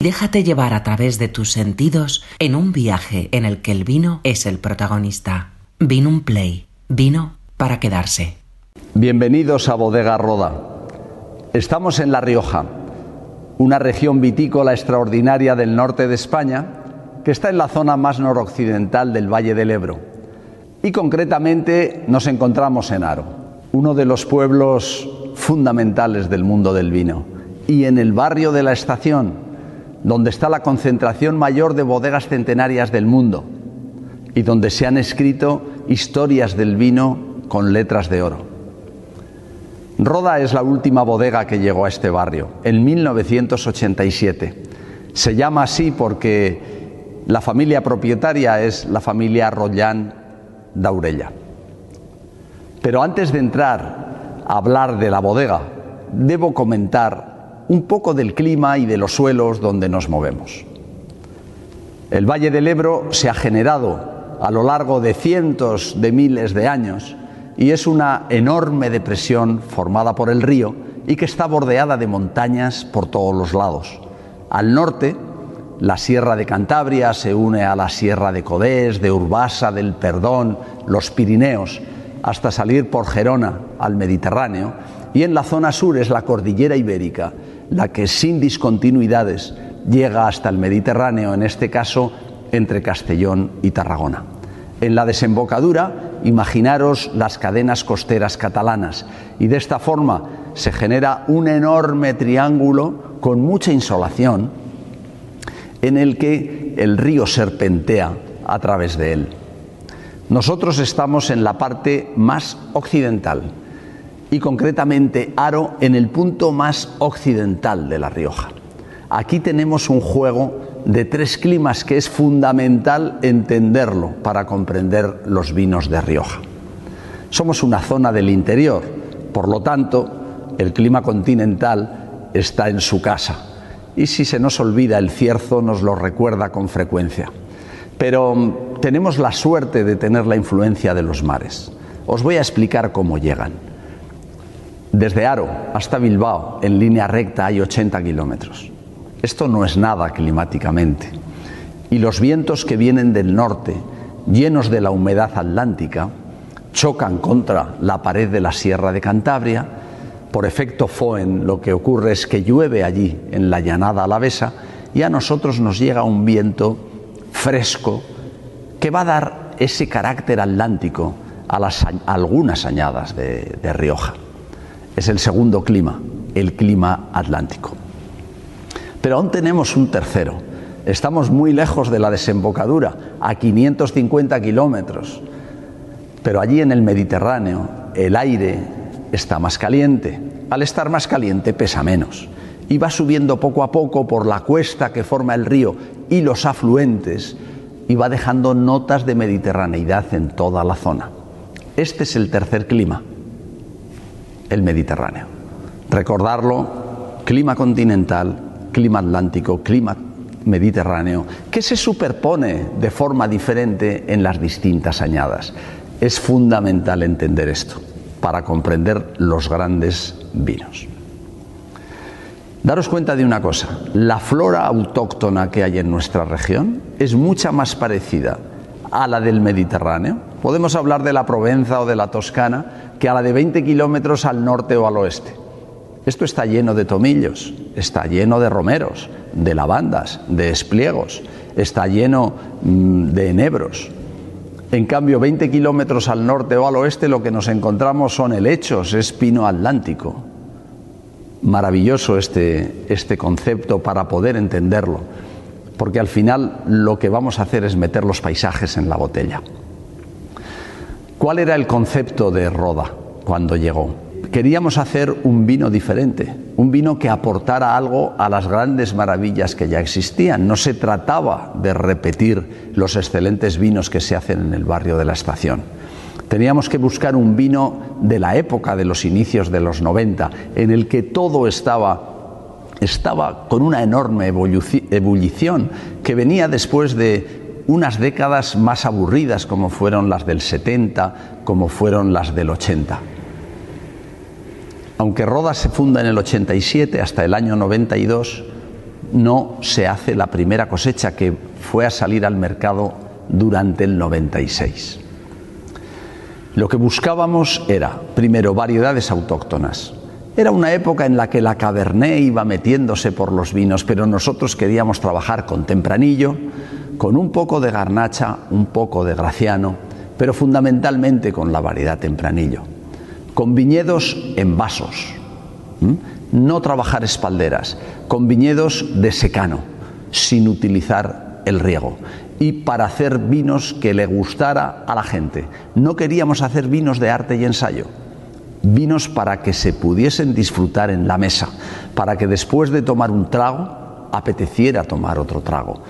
Déjate llevar a través de tus sentidos en un viaje en el que el vino es el protagonista. Vino un play. Vino para quedarse. Bienvenidos a Bodega Roda. Estamos en La Rioja, una región vitícola extraordinaria del norte de España que está en la zona más noroccidental del Valle del Ebro. Y concretamente nos encontramos en Aro, uno de los pueblos fundamentales del mundo del vino. Y en el barrio de la estación, donde está la concentración mayor de bodegas centenarias del mundo y donde se han escrito historias del vino con letras de oro. Roda es la última bodega que llegó a este barrio, en 1987. Se llama así porque la familia propietaria es la familia Rollán Daurella. Pero antes de entrar a hablar de la bodega, debo comentar un poco del clima y de los suelos donde nos movemos. El Valle del Ebro se ha generado a lo largo de cientos de miles de años y es una enorme depresión formada por el río y que está bordeada de montañas por todos los lados. Al norte, la Sierra de Cantabria se une a la Sierra de Codés, de Urbasa, del Perdón, los Pirineos, hasta salir por Gerona al Mediterráneo, y en la zona sur es la Cordillera Ibérica, la que sin discontinuidades llega hasta el Mediterráneo, en este caso entre Castellón y Tarragona. En la desembocadura, imaginaros las cadenas costeras catalanas y de esta forma se genera un enorme triángulo con mucha insolación en el que el río serpentea a través de él. Nosotros estamos en la parte más occidental, y concretamente Aro en el punto más occidental de La Rioja. Aquí tenemos un juego de tres climas que es fundamental entenderlo para comprender los vinos de Rioja. Somos una zona del interior, por lo tanto, el clima continental está en su casa. Y si se nos olvida, el cierzo nos lo recuerda con frecuencia. Pero mm, tenemos la suerte de tener la influencia de los mares. Os voy a explicar cómo llegan. Desde Aro hasta Bilbao, en línea recta, hay 80 kilómetros. Esto no es nada climáticamente. Y los vientos que vienen del norte, llenos de la humedad atlántica, chocan contra la pared de la Sierra de Cantabria. Por efecto Foen, lo que ocurre es que llueve allí, en la llanada alavesa, y a nosotros nos llega un viento fresco que va a dar ese carácter atlántico a, las, algunas añadas de Rioja es el segundo clima, el clima atlántico. Pero aún tenemos un tercero. Estamos muy lejos de la desembocadura, a 550 kilómetros. Pero allí en el Mediterráneo el aire está más caliente. Al estar más caliente pesa menos. Y va subiendo poco a poco por la cuesta que forma el río y los afluentes y va dejando notas de mediterraneidad en toda la zona. Este es el tercer clima el Mediterráneo. Recordarlo, clima continental, clima atlántico, clima mediterráneo, que se superpone de forma diferente en las distintas añadas. Es fundamental entender esto para comprender los grandes vinos. Daros cuenta de una cosa, la flora autóctona que hay en nuestra región es mucha más parecida a la del Mediterráneo. Podemos hablar de la Provenza o de la Toscana, que a la de 20 kilómetros al norte o al oeste. Esto está lleno de tomillos, está lleno de romeros, de lavandas, de espliegos, está lleno mm, de enebros. En cambio, 20 kilómetros al norte o al oeste lo que nos encontramos son helechos, es pino atlántico. Maravilloso este, este concepto para poder entenderlo, porque al final lo que vamos a hacer es meter los paisajes en la botella. ¿Cuál era el concepto de Roda cuando llegó? Queríamos hacer un vino diferente, un vino que aportara algo a las grandes maravillas que ya existían. No se trataba de repetir los excelentes vinos que se hacen en el barrio de la estación. Teníamos que buscar un vino de la época de los inicios de los 90, en el que todo estaba estaba con una enorme ebullición que venía después de unas décadas más aburridas como fueron las del 70, como fueron las del 80. Aunque Rodas se funda en el 87 hasta el año 92, no se hace la primera cosecha que fue a salir al mercado durante el 96. Lo que buscábamos era, primero, variedades autóctonas. Era una época en la que la Cabernet iba metiéndose por los vinos, pero nosotros queríamos trabajar con tempranillo, con un poco de garnacha, un poco de graciano, pero fundamentalmente con la variedad tempranillo. Con viñedos en vasos, no trabajar espalderas, con viñedos de secano, sin utilizar el riego y para hacer vinos que le gustara a la gente. No queríamos hacer vinos de arte y ensayo vinos para que se pudiesen disfrutar en la mesa, para que después de tomar un trago apeteciera tomar otro trago.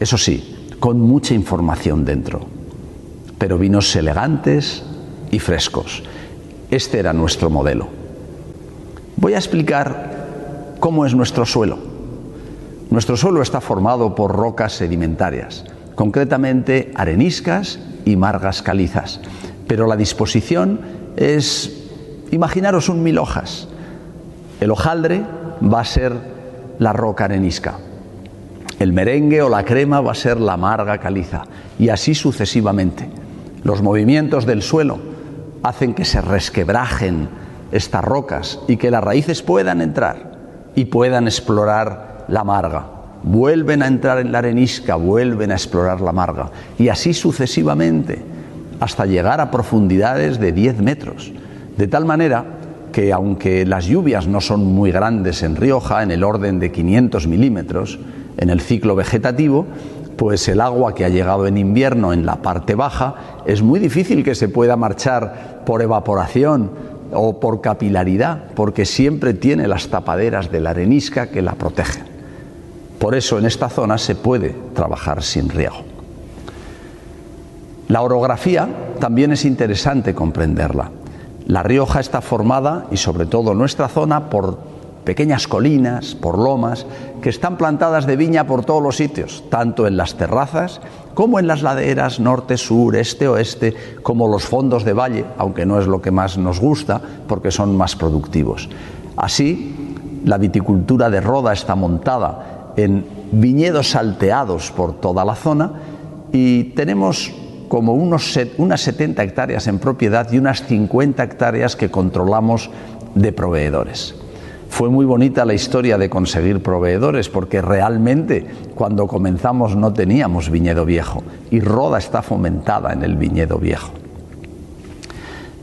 Eso sí, con mucha información dentro, pero vinos elegantes y frescos. Este era nuestro modelo. Voy a explicar cómo es nuestro suelo. Nuestro suelo está formado por rocas sedimentarias, concretamente areniscas y margas calizas, pero la disposición es Imaginaros un mil hojas. El hojaldre va a ser la roca arenisca. El merengue o la crema va a ser la amarga caliza. Y así sucesivamente. Los movimientos del suelo hacen que se resquebrajen estas rocas y que las raíces puedan entrar y puedan explorar la amarga. Vuelven a entrar en la arenisca, vuelven a explorar la amarga. Y así sucesivamente, hasta llegar a profundidades de 10 metros. De tal manera que aunque las lluvias no son muy grandes en Rioja, en el orden de 500 milímetros, en el ciclo vegetativo, pues el agua que ha llegado en invierno en la parte baja es muy difícil que se pueda marchar por evaporación o por capilaridad, porque siempre tiene las tapaderas de la arenisca que la protegen. Por eso en esta zona se puede trabajar sin riego. La orografía también es interesante comprenderla. La Rioja está formada, y sobre todo nuestra zona, por pequeñas colinas, por lomas, que están plantadas de viña por todos los sitios, tanto en las terrazas como en las laderas norte, sur, este, oeste, como los fondos de valle, aunque no es lo que más nos gusta, porque son más productivos. Así, la viticultura de Roda está montada en viñedos salteados por toda la zona y tenemos como unos, unas 70 hectáreas en propiedad y unas 50 hectáreas que controlamos de proveedores. Fue muy bonita la historia de conseguir proveedores porque realmente cuando comenzamos no teníamos viñedo viejo y Roda está fomentada en el viñedo viejo.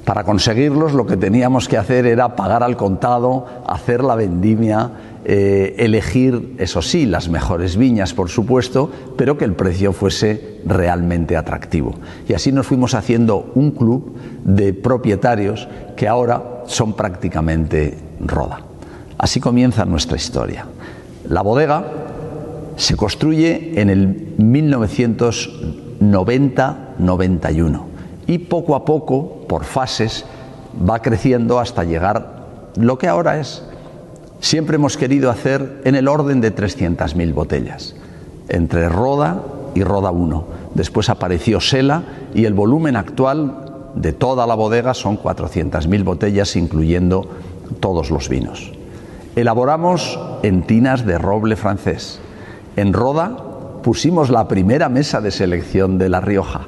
Para conseguirlos lo que teníamos que hacer era pagar al contado, hacer la vendimia, eh, elegir, eso sí, las mejores viñas, por supuesto, pero que el precio fuese realmente atractivo. Y así nos fuimos haciendo un club de propietarios que ahora son prácticamente roda. Así comienza nuestra historia. La bodega se construye en el 1990-91 y poco a poco, por fases, va creciendo hasta llegar lo que ahora es siempre hemos querido hacer en el orden de 300.000 botellas, entre Roda y Roda 1. Después apareció Sela y el volumen actual de toda la bodega son 400.000 botellas, incluyendo todos los vinos. Elaboramos en tinas de roble francés. En Roda pusimos la primera mesa de selección de La Rioja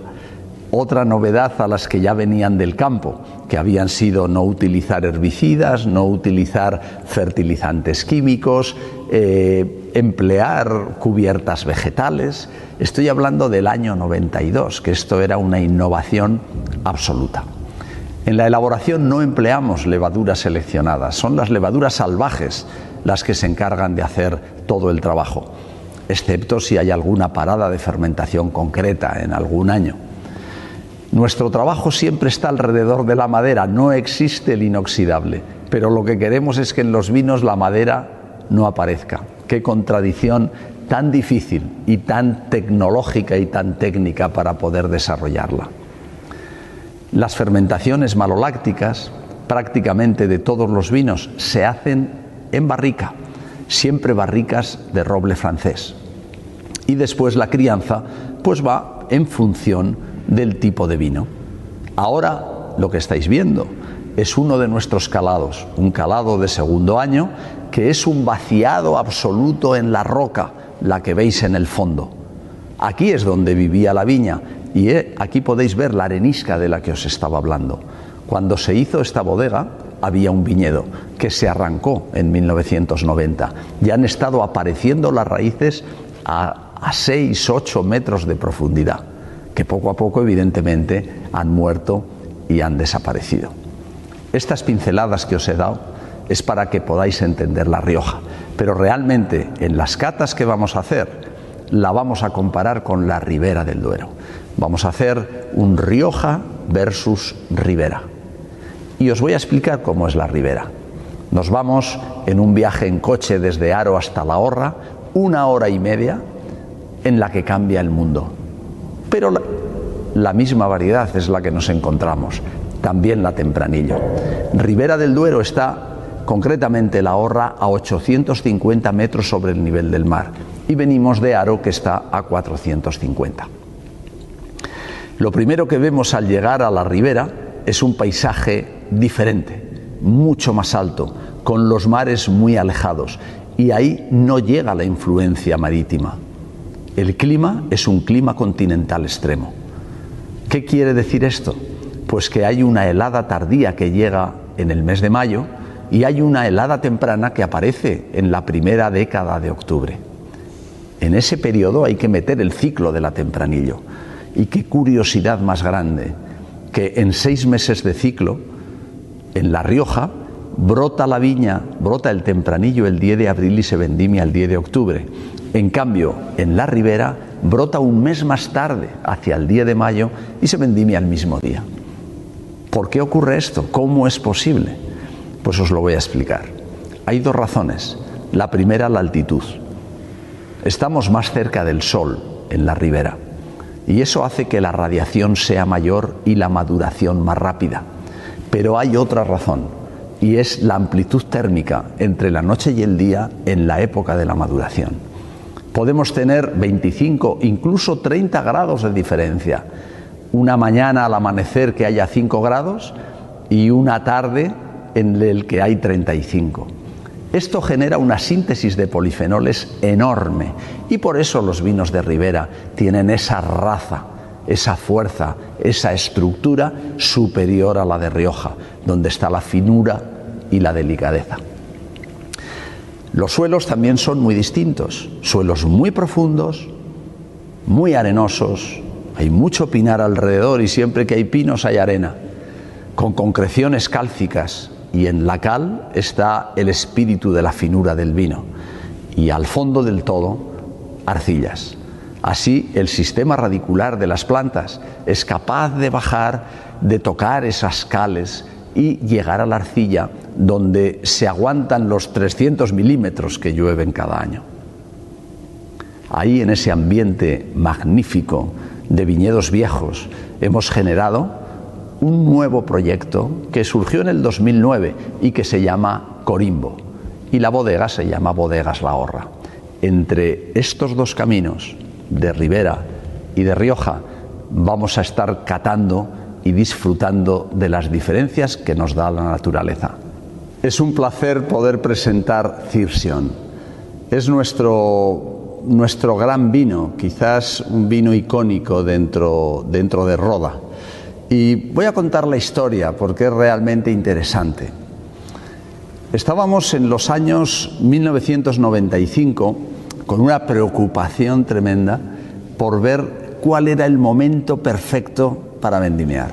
otra novedad a las que ya venían del campo, que habían sido no utilizar herbicidas, no utilizar fertilizantes químicos, eh, emplear cubiertas vegetales. Estoy hablando del año 92, que esto era una innovación absoluta. En la elaboración no empleamos levaduras seleccionadas, son las levaduras salvajes las que se encargan de hacer todo el trabajo, excepto si hay alguna parada de fermentación concreta en algún año. Nuestro trabajo siempre está alrededor de la madera, no existe el inoxidable, pero lo que queremos es que en los vinos la madera no aparezca. Qué contradicción tan difícil y tan tecnológica y tan técnica para poder desarrollarla. Las fermentaciones malolácticas, prácticamente de todos los vinos, se hacen en barrica, siempre barricas de roble francés. Y después la crianza pues va en función del tipo de vino. Ahora lo que estáis viendo es uno de nuestros calados, un calado de segundo año que es un vaciado absoluto en la roca, la que veis en el fondo. Aquí es donde vivía la viña y eh, aquí podéis ver la arenisca de la que os estaba hablando. Cuando se hizo esta bodega había un viñedo que se arrancó en 1990 y han estado apareciendo las raíces a, a 6, 8 metros de profundidad, que poco a poco evidentemente han muerto y han desaparecido. Estas pinceladas que os he dado es para que podáis entender La Rioja, pero realmente en las catas que vamos a hacer la vamos a comparar con la Ribera del Duero. Vamos a hacer un Rioja versus Ribera. Y os voy a explicar cómo es la Ribera. Nos vamos en un viaje en coche desde Aro hasta La Horra, una hora y media, en la que cambia el mundo. Pero la, misma variedad es la que nos encontramos, también la Tempranillo. Ribera del Duero está concretamente la Horra a 850 metros sobre el nivel del mar y venimos de Aro que está a 450. Lo primero que vemos al llegar a la ribera es un paisaje diferente, mucho más alto, con los mares muy alejados y ahí no llega la influencia marítima. El clima es un clima continental extremo. ¿Qué quiere decir esto? Pues que hay una helada tardía que llega en el mes de mayo y hay una helada temprana que aparece en la primera década de octubre. En ese periodo hay que meter el ciclo de la tempranillo. Y qué curiosidad más grande que en seis meses de ciclo, en La Rioja, brota la viña, brota el tempranillo el 10 de abril y se vendimia el 10 de octubre. En cambio, en la ribera brota un mes más tarde, hacia el 10 de mayo, y se vendimia el mismo día. ¿Por qué ocurre esto? ¿Cómo es posible? Pues os lo voy a explicar. Hay dos razones. La primera, la altitud. Estamos más cerca del sol en la ribera y eso hace que la radiación sea mayor y la maduración más rápida. Pero hay otra razón y es la amplitud térmica entre la noche y el día en la época de la maduración. Podemos tener 25, incluso 30 grados de diferencia. Una mañana al amanecer que haya 5 grados y una tarde en el que hay 35. Esto genera una síntesis de polifenoles enorme y por eso los vinos de Ribera tienen esa raza, esa fuerza, esa estructura superior a la de Rioja, donde está la finura y la delicadeza. Los suelos también son muy distintos, suelos muy profundos, muy arenosos, hay mucho pinar alrededor y siempre que hay pinos hay arena, con concreciones cálcicas, y en la cal está el espíritu de la finura del vino y al fondo del todo arcillas. Así el sistema radicular de las plantas es capaz de bajar, de tocar esas cales y llegar a la arcilla donde se aguantan los 300 milímetros que llueven cada año. Ahí en ese ambiente magnífico de viñedos viejos hemos generado un nuevo proyecto que surgió en el 2009 y que se llama Corimbo. Y la bodega se llama Bodegas La Horra. Entre estos dos caminos, de Ribera y de Rioja, vamos a estar catando y disfrutando de las diferencias que nos da la naturaleza. Es un placer poder presentar Cirsion. Es nuestro, nuestro gran vino, quizás un vino icónico dentro, dentro de Roda. Y voy a contar la historia porque es realmente interesante. Estábamos en los años 1995 con una preocupación tremenda por ver cuál era el momento perfecto para vendimiar.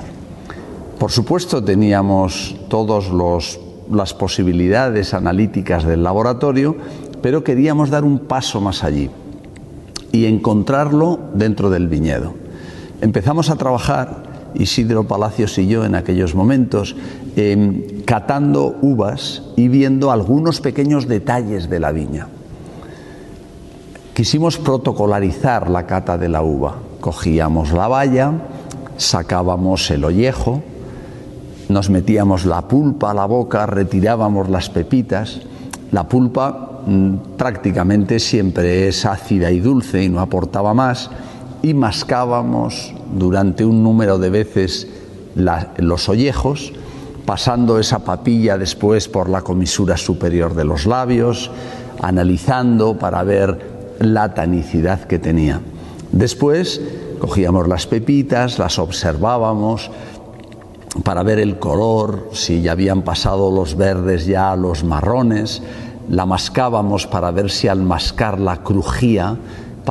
Por supuesto teníamos todas las posibilidades analíticas del laboratorio, pero queríamos dar un paso más allí y encontrarlo dentro del viñedo. Empezamos a trabajar Isidro Palacios y yo en aquellos momentos, em, catando uvas y viendo algunos pequeños detalles de la viña. Quisimos protocolarizar la cata de la uva. Cogíamos la valla, sacábamos el ollejo, nos metíamos la pulpa a la boca, retirábamos las pepitas. La pulpa mm, prácticamente siempre es ácida y dulce y no aportaba más y mascábamos durante un número de veces los ollejos pasando esa papilla después por la comisura superior de los labios, analizando para ver la tanicidad que tenía. Después cogíamos las pepitas, las observábamos para ver el color, si ya habían pasado los verdes ya a los marrones, la mascábamos para ver si al mascarla crujía,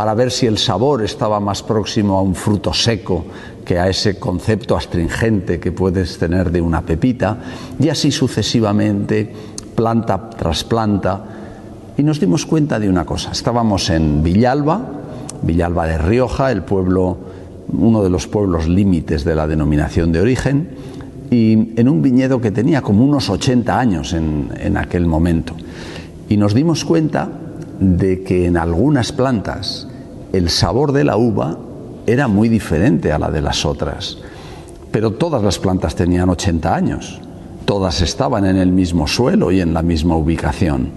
para ver si el sabor estaba más próximo a un fruto seco que a ese concepto astringente que puedes tener de una pepita, y así sucesivamente, planta tras planta. Y nos dimos cuenta de una cosa, estábamos en Villalba, Villalba de Rioja, el pueblo, uno de los pueblos límites de la denominación de origen, y en un viñedo que tenía como unos 80 años en, en aquel momento. Y nos dimos cuenta de que en algunas plantas el sabor de la uva era muy diferente a la de las otras. Pero todas las plantas tenían 80 años, todas estaban en el mismo suelo y en la misma ubicación.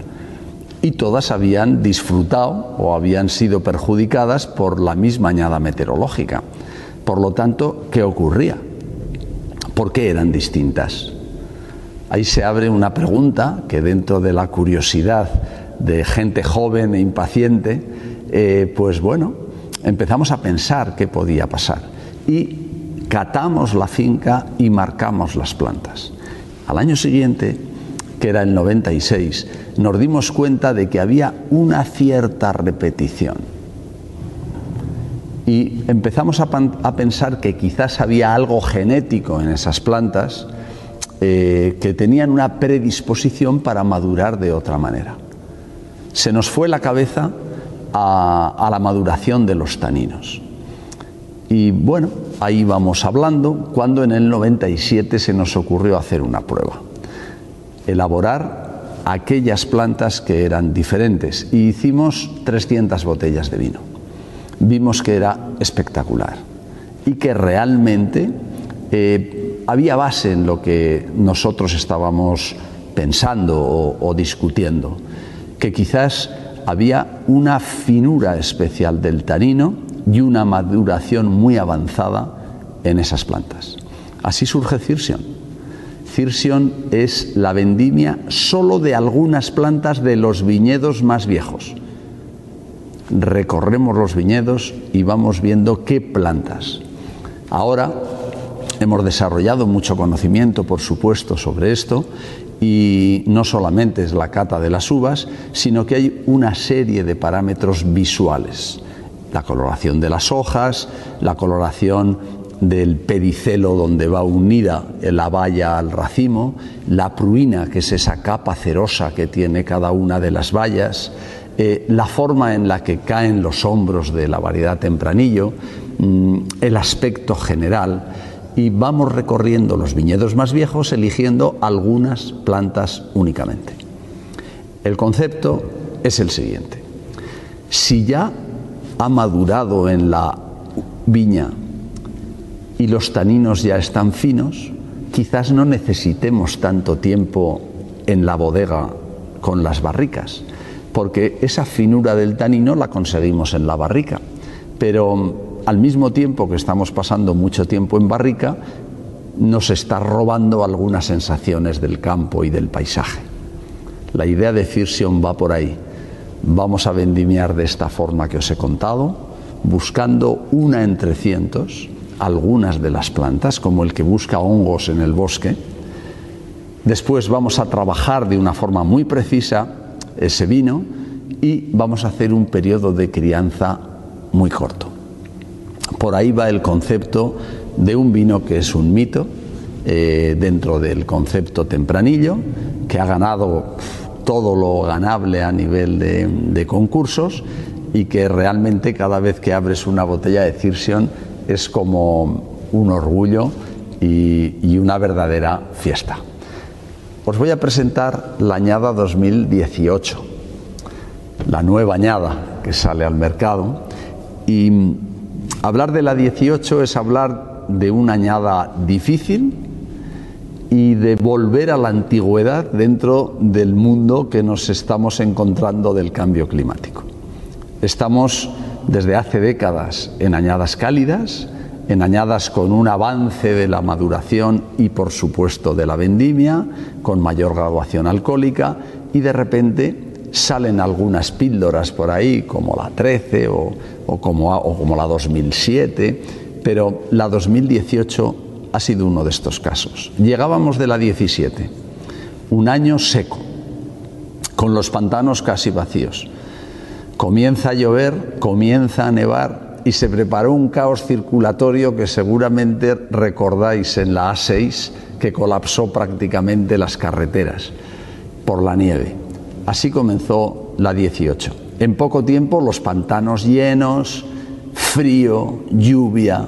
Y todas habían disfrutado o habían sido perjudicadas por la misma añada meteorológica. Por lo tanto, ¿qué ocurría? ¿Por qué eran distintas? Ahí se abre una pregunta que dentro de la curiosidad de gente joven e impaciente, eh, pues bueno, empezamos a pensar qué podía pasar. Y catamos la finca y marcamos las plantas. Al año siguiente, que era el 96, nos dimos cuenta de que había una cierta repetición. Y empezamos a, pensar que quizás había algo genético en esas plantas eh, que tenían una predisposición para madurar de otra manera se nos fue la cabeza a, la maduración de los taninos. Y bueno, ahí vamos hablando cuando en el 97 se nos ocurrió hacer una prueba, elaborar aquellas plantas que eran diferentes y hicimos 300 botellas de vino. Vimos que era espectacular y que realmente eh, había base en lo que nosotros estábamos pensando o discutiendo que quizás había una finura especial del tanino y una maduración muy avanzada en esas plantas. Así surge Cirsion. Cirsion es la vendimia solo de algunas plantas de los viñedos más viejos. Recorremos los viñedos y vamos viendo qué plantas. Ahora hemos desarrollado mucho conocimiento, por supuesto, sobre esto y no solamente es la cata de las uvas, sino que hay una serie de parámetros visuales. La coloración de las hojas, la coloración del pedicelo donde va unida la valla al racimo, la pruina, que es esa capa cerosa que tiene cada una de las vallas, eh, la forma en la que caen los hombros de la variedad tempranillo, mm, el aspecto general y vamos recorriendo los viñedos más viejos eligiendo algunas plantas únicamente. El concepto es el siguiente. Si ya ha madurado en la viña y los taninos ya están finos, quizás no necesitemos tanto tiempo en la bodega con las barricas, porque esa finura del tanino la conseguimos en la barrica. Pero al mismo tiempo que estamos pasando mucho tiempo en barrica, nos está robando algunas sensaciones del campo y del paisaje. La idea de Firsion va por ahí. Vamos a vendimiar de esta forma que os he contado, buscando una entre cientos, algunas de las plantas, como el que busca hongos en el bosque. Después vamos a trabajar de una forma muy precisa ese vino y vamos a hacer un periodo de crianza muy corto. Por ahí va el concepto de un vino que es un mito eh, dentro del concepto tempranillo, que ha ganado todo lo ganable a nivel de, concursos y que realmente cada vez que abres una botella de Cirsion es como un orgullo y, y una verdadera fiesta. Os voy a presentar la añada 2018, la nueva añada que sale al mercado y Hablar de la 18 es hablar de una añada difícil y de volver a la antigüedad dentro del mundo que nos estamos encontrando del cambio climático. Estamos desde hace décadas en añadas cálidas, enañadas con un avance de la maduración y por supuesto de la vendimia, con mayor graduación alcohólica y de repente salen algunas píldoras por ahí, como la 13 o, como, o como la 2007, pero la 2018 ha sido uno de estos casos. Llegábamos de la 17, un año seco, con los pantanos casi vacíos. Comienza a llover, comienza a nevar y se preparó un caos circulatorio que seguramente recordáis en la A6 que colapsó prácticamente las carreteras por la nieve. Así comenzó la 18. En poco tiempo los pantanos llenos, frío, lluvia,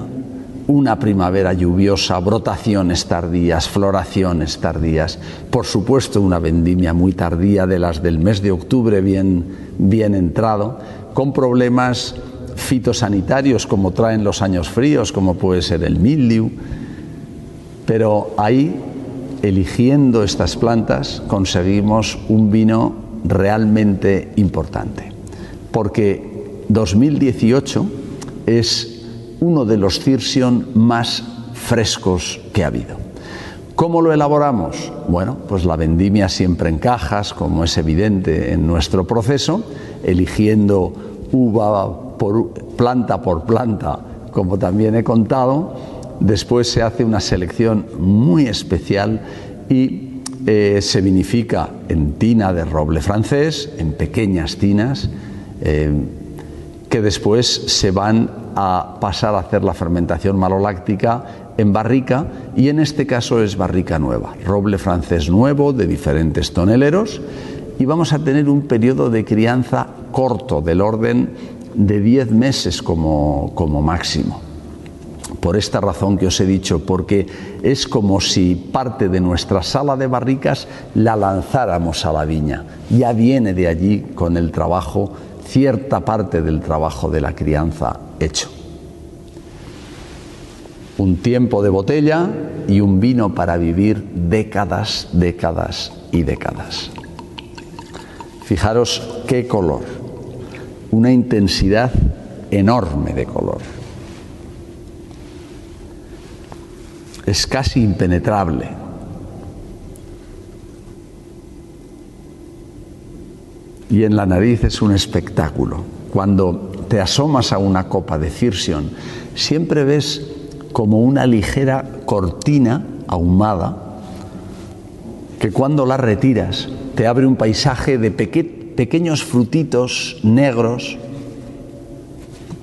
una primavera lluviosa, brotaciones tardías, floraciones tardías, por supuesto una vendimia muy tardía de las del mes de octubre bien, bien entrado, con problemas fitosanitarios como traen los años fríos, como puede ser el mildiu, pero ahí, eligiendo estas plantas, conseguimos un vino realmente importante, porque 2018 es uno de los Cirsion más frescos que ha habido. ¿Cómo lo elaboramos? Bueno, pues la vendimia siempre en cajas, como es evidente en nuestro proceso, eligiendo uva por, planta por planta, como también he contado. Después se hace una selección muy especial y eh, se vinifica en tina de roble francés, en pequeñas tinas, eh, que después se van a pasar a hacer la fermentación maloláctica en barrica y en este caso es barrica nueva, roble francés nuevo de diferentes toneleros y vamos a tener un periodo de crianza corto del orden de 10 meses como, como máximo. Por esta razón que os he dicho, porque es como si parte de nuestra sala de barricas la lanzáramos a la viña. Ya viene de allí con el trabajo, cierta parte del trabajo de la crianza hecho. Un tiempo de botella y un vino para vivir décadas, décadas y décadas. Fijaros qué color una intensidad enorme de color. Es casi impenetrable. Y en la nariz es un espectáculo. Cuando te asomas a una copa de Cirsion, siempre ves como una ligera cortina ahumada que cuando la retiras te abre un paisaje de pequeño pequeños frutitos negros,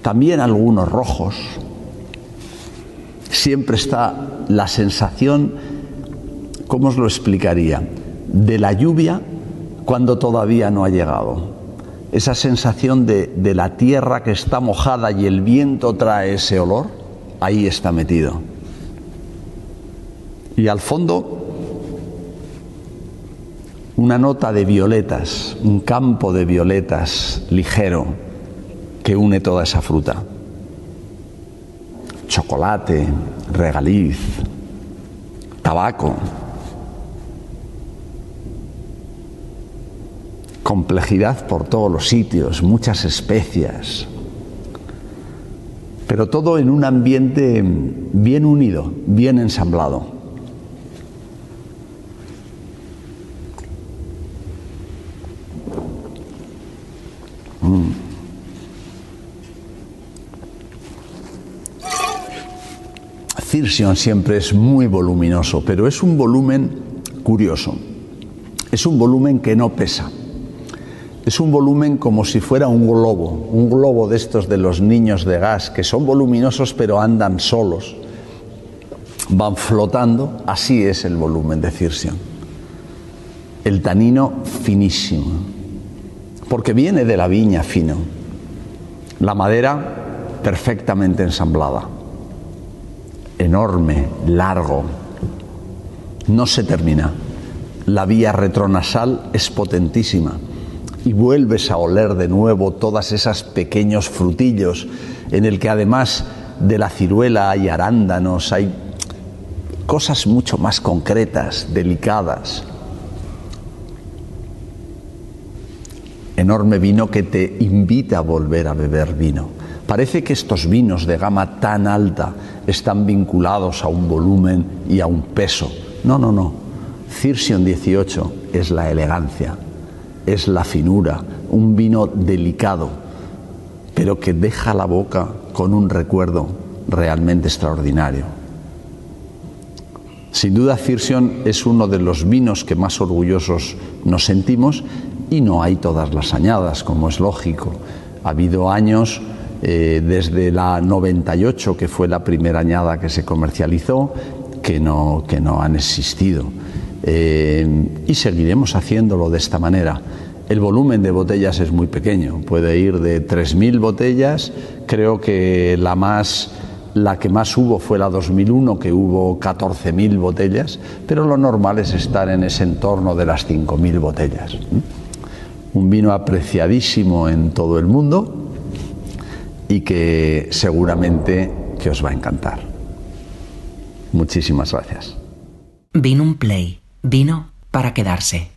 también algunos rojos. Siempre está la sensación, ¿cómo os lo explicaría? De la lluvia cuando todavía no ha llegado. Esa sensación de, de la tierra que está mojada y el viento trae ese olor, ahí está metido. Y al fondo una nota de violetas, un campo de violetas ligero que une toda esa fruta. Chocolate, regaliz, tabaco. Complejidad por todos los sitios, muchas especias. Pero todo en un ambiente bien unido, bien ensamblado. Cirsion siempre es muy voluminoso, pero es un volumen curioso. Es un volumen que no pesa. Es un volumen como si fuera un globo, un globo de estos de los niños de gas, que son voluminosos pero andan solos, van flotando. Así es el volumen de Cirsion. El tanino finísimo, porque viene de la viña fino. La madera perfectamente ensamblada enorme, largo, no se termina. La vía retronasal es potentísima y vuelves a oler de nuevo todas esas pequeños frutillos en el que además de la ciruela hay arándanos, hay cosas mucho más concretas, delicadas. Enorme vino que te invita a volver a beber vino Parece que estos vinos de gama tan alta están vinculados a un volumen y a un peso. No, no, no. Cirsion 18 es la elegancia, es la finura, un vino delicado, pero que deja la boca con un recuerdo realmente extraordinario. Sin duda, Cirsion es uno de los vinos que más orgullosos nos sentimos y no hay todas las añadas, como es lógico. Ha habido años eh, desde la 98, que fue la primera añada que se comercializó, que no, que no han existido. Eh, y seguiremos haciéndolo de esta manera. El volumen de botellas es muy pequeño, puede ir de 3.000 botellas, creo que la, más, la que más hubo fue la 2001, que hubo 14.000 botellas, pero lo normal es estar en ese entorno de las 5.000 botellas. Un vino apreciadísimo en todo el mundo, y que seguramente que os va a encantar. Muchísimas gracias. Vino un play, vino para quedarse.